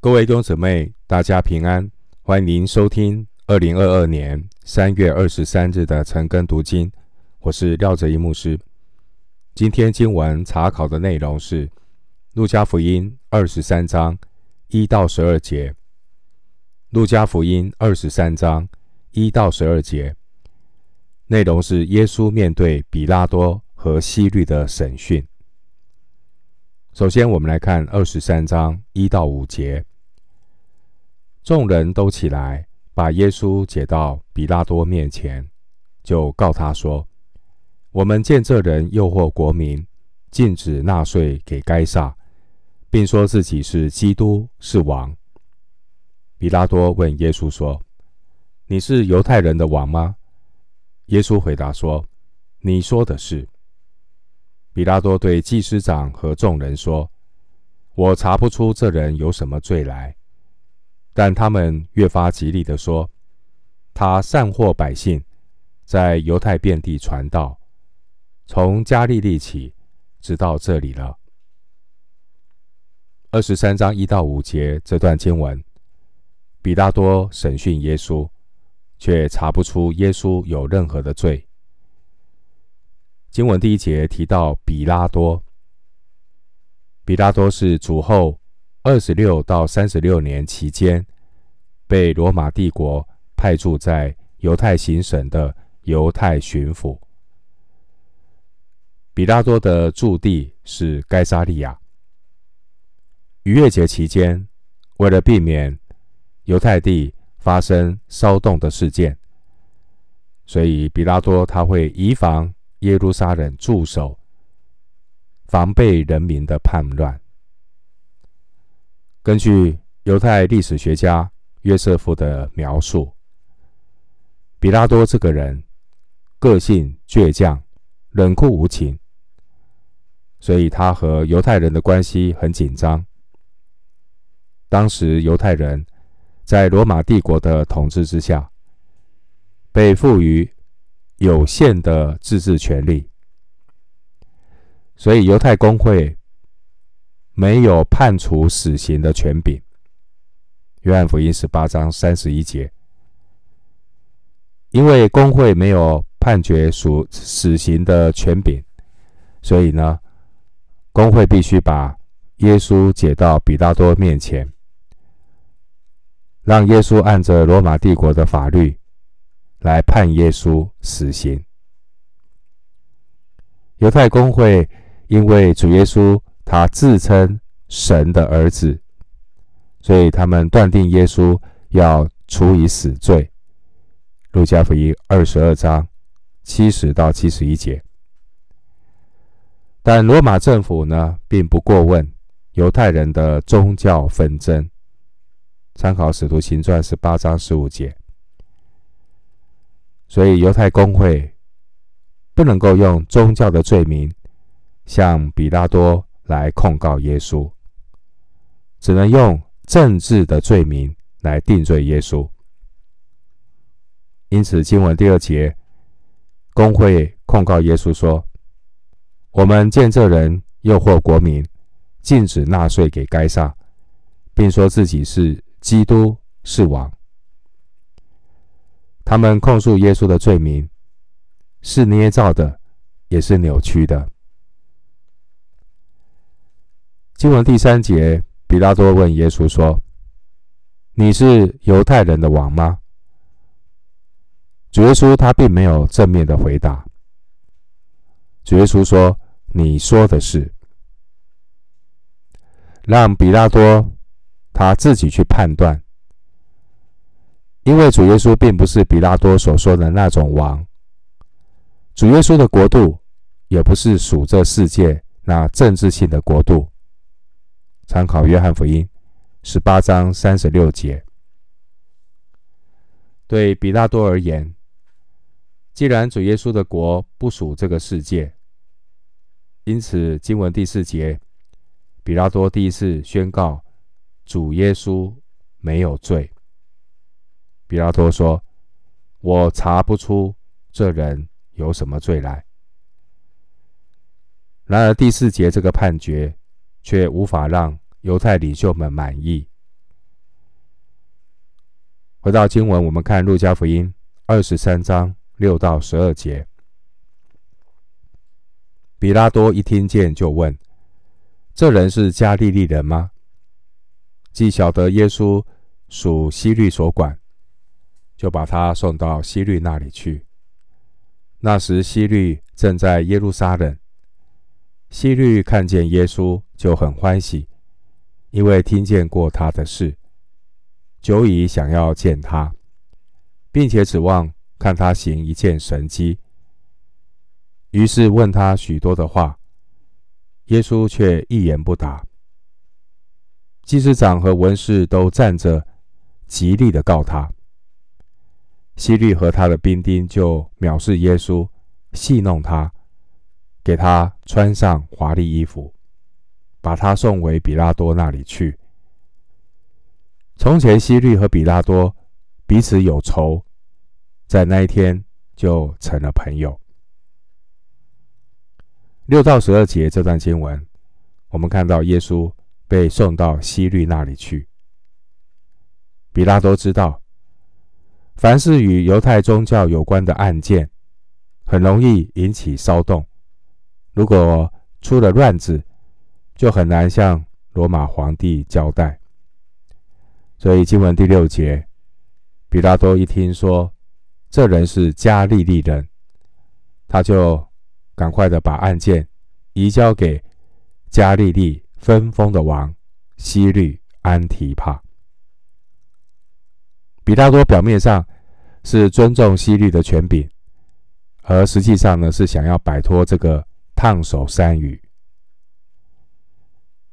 各位弟兄姊妹，大家平安！欢迎您收听二零二二年三月二十三日的晨更读经。我是廖哲一牧师。今天经文查考的内容是《路加福音》二十三章一到十二节。《路加福音》二十三章一到十二节内容是耶稣面对比拉多和希律的审讯。首先，我们来看二十三章一到五节。众人都起来，把耶稣解到比拉多面前，就告他说：“我们见这人诱惑国民，禁止纳税给该撒，并说自己是基督，是王。”比拉多问耶稣说：“你是犹太人的王吗？”耶稣回答说：“你说的是。”比拉多对祭司长和众人说：“我查不出这人有什么罪来。”但他们越发极力地说：“他散惑百姓，在犹太遍地传道，从加利利起，直到这里了。”二十三章一到五节这段经文，比拉多审讯耶稣，却查不出耶稣有任何的罪。经文第一节提到比拉多，比拉多是主后二十六到三十六年期间被罗马帝国派驻在犹太行省的犹太巡抚。比拉多的驻地是该撒利亚。逾越节期间，为了避免犹太地发生骚动的事件，所以比拉多他会移防。耶路撒冷驻守，防备人民的叛乱。根据犹太历史学家约瑟夫的描述，比拉多这个人个性倔强、冷酷无情，所以他和犹太人的关系很紧张。当时犹太人在罗马帝国的统治之下，被赋予。有限的自治权利，所以犹太公会没有判处死刑的权柄。约翰福音十八章三十一节，因为公会没有判决属死刑的权柄，所以呢，公会必须把耶稣解到比拉多面前，让耶稣按着罗马帝国的法律。来判耶稣死刑。犹太公会因为主耶稣他自称神的儿子，所以他们断定耶稣要处以死罪。路加福音二十二章七十到七十一节。但罗马政府呢，并不过问犹太人的宗教纷争。参考使徒行传十八章十五节。所以，犹太公会不能够用宗教的罪名向比拉多来控告耶稣，只能用政治的罪名来定罪耶稣。因此，经文第二节，公会控告耶稣说：“我们见这人诱惑国民，禁止纳税给该撒，并说自己是基督，是王。”他们控诉耶稣的罪名是捏造的，也是扭曲的。经文第三节，比拉多问耶稣说：“你是犹太人的王吗？”主耶稣他并没有正面的回答。主耶稣说：“你说的是。”让比拉多他自己去判断。因为主耶稣并不是比拉多所说的那种王，主耶稣的国度也不是属这世界那政治性的国度。参考约翰福音十八章三十六节。对比拉多而言，既然主耶稣的国不属这个世界，因此经文第四节，比拉多第一次宣告主耶稣没有罪。比拉多说：“我查不出这人有什么罪来。”然而第四节这个判决却无法让犹太领袖们满意，回到经文，我们看路加福音二十三章六到十二节。比拉多一听见，就问：“这人是加利利人吗？”既晓得耶稣属希律所管，就把他送到希律那里去。那时希律正在耶路撒冷。希律看见耶稣，就很欢喜，因为听见过他的事，久已想要见他，并且指望看他行一件神迹。于是问他许多的话，耶稣却一言不答。祭司长和文士都站着，极力的告他。希律和他的兵丁就藐视耶稣，戏弄他，给他穿上华丽衣服，把他送回比拉多那里去。从前希律和比拉多彼此有仇，在那一天就成了朋友。六到十二节这段经文，我们看到耶稣。被送到希律那里去。比拉多知道，凡是与犹太宗教有关的案件，很容易引起骚动。如果出了乱子，就很难向罗马皇帝交代。所以经文第六节，比拉多一听说这人是加利利人，他就赶快的把案件移交给加利利。分封的王希律安提帕，比拉多表面上是尊重希律的权柄，而实际上呢，是想要摆脱这个烫手山芋。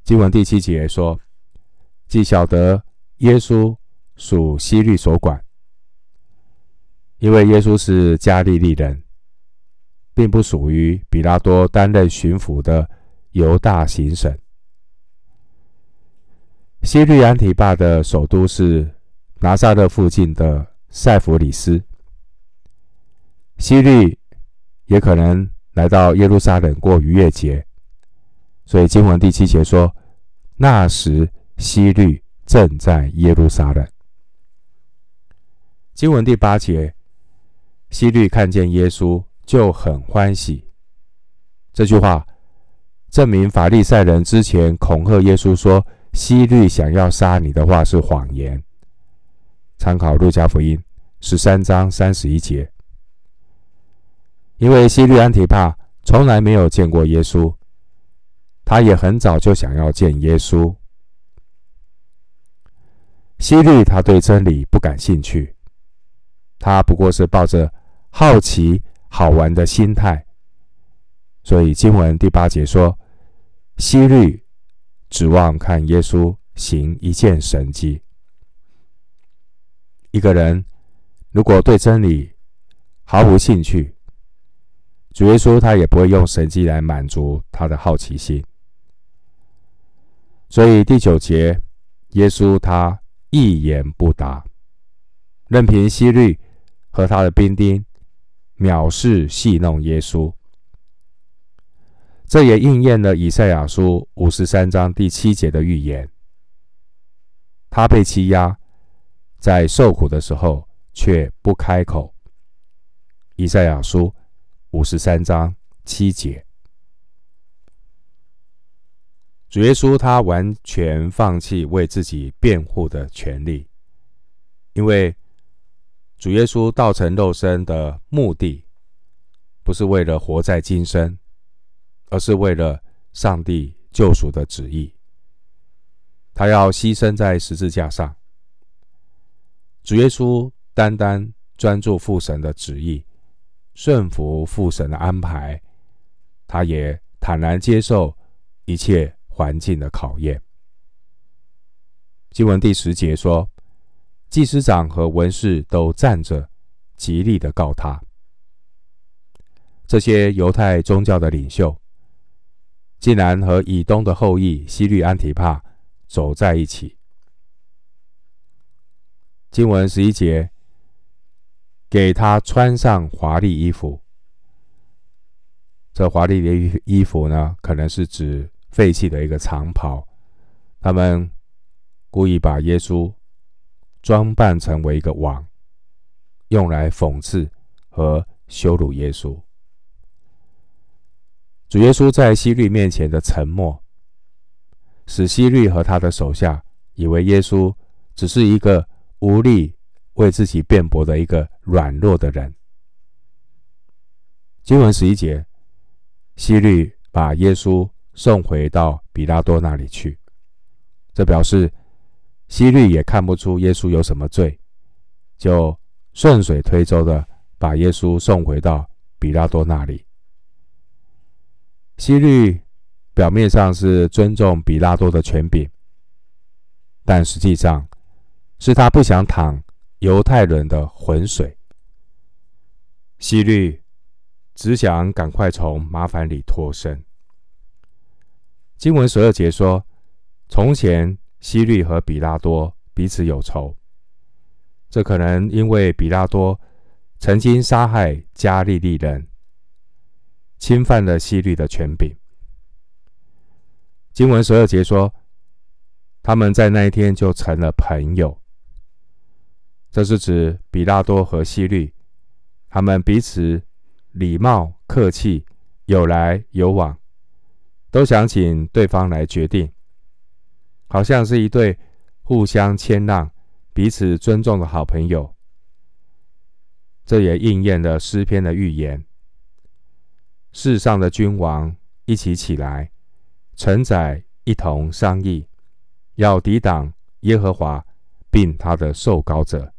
经文第七节说：“既晓得耶稣属希律所管，因为耶稣是加利利人，并不属于比拉多担任巡抚的犹大行省。”希律安提帕的首都是拿撒勒附近的塞弗里斯。希律也可能来到耶路撒冷过逾越节，所以经文第七节说：“那时希律正在耶路撒冷。”经文第八节，希律看见耶稣就很欢喜。这句话证明法利赛人之前恐吓耶稣说。希律想要杀你的话是谎言。参考路加福音十三章三十一节。因为希律安提帕从来没有见过耶稣，他也很早就想要见耶稣。希律他对真理不感兴趣，他不过是抱着好奇、好玩的心态。所以经文第八节说，希律。指望看耶稣行一件神迹。一个人如果对真理毫无兴趣，主耶稣他也不会用神迹来满足他的好奇心。所以第九节，耶稣他一言不答，任凭希律和他的兵丁藐视戏弄耶稣。这也应验了以赛亚书五十三章第七节的预言。他被欺压，在受苦的时候却不开口。以赛亚书五十三章七节，主耶稣他完全放弃为自己辩护的权利，因为主耶稣道成肉身的目的，不是为了活在今生。而是为了上帝救赎的旨意，他要牺牲在十字架上。主耶稣单单专注父神的旨意，顺服父神的安排，他也坦然接受一切环境的考验。经文第十节说，祭司长和文士都站着，极力的告他。这些犹太宗教的领袖。竟然和以东的后裔西律安提帕走在一起。经文十一节，给他穿上华丽衣服。这华丽的衣服呢，可能是指废弃的一个长袍。他们故意把耶稣装扮成为一个王，用来讽刺和羞辱耶稣。主耶稣在希律面前的沉默，使希律和他的手下以为耶稣只是一个无力为自己辩驳的一个软弱的人。经文十一节，希律把耶稣送回到比拉多那里去，这表示希律也看不出耶稣有什么罪，就顺水推舟的把耶稣送回到比拉多那里。希律表面上是尊重比拉多的权柄，但实际上是他不想淌犹太人的浑水。希律只想赶快从麻烦里脱身。经文十二节说：“从前希律和比拉多彼此有仇，这可能因为比拉多曾经杀害加利利人。”侵犯了希律的权柄。经文十二节说，他们在那一天就成了朋友。这是指比拉多和希律，他们彼此礼貌客气，有来有往，都想请对方来决定，好像是一对互相谦让、彼此尊重的好朋友。这也应验了诗篇的预言。世上的君王一起起来，臣宰一同商议，要抵挡耶和华，并他的受膏者。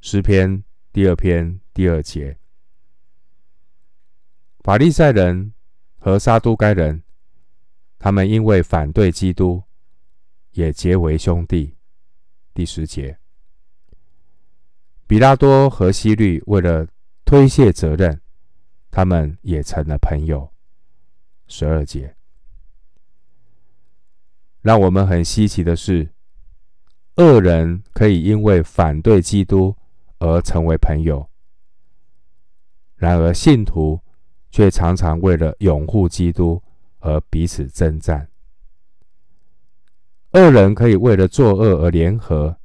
诗篇第二篇第二节。法利赛人和撒都该人，他们因为反对基督，也结为兄弟。第十节。比拉多和希律为了推卸责任。他们也成了朋友。十二节，让我们很稀奇的是，恶人可以因为反对基督而成为朋友，然而信徒却常常为了拥护基督而彼此争战。恶人可以为了作恶而联合，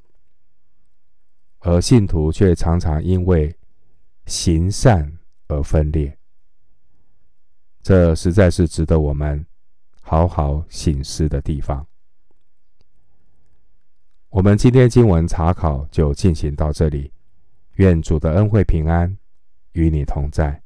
而信徒却常常因为行善而分裂，这实在是值得我们好好省思的地方。我们今天经文查考就进行到这里，愿主的恩惠平安与你同在。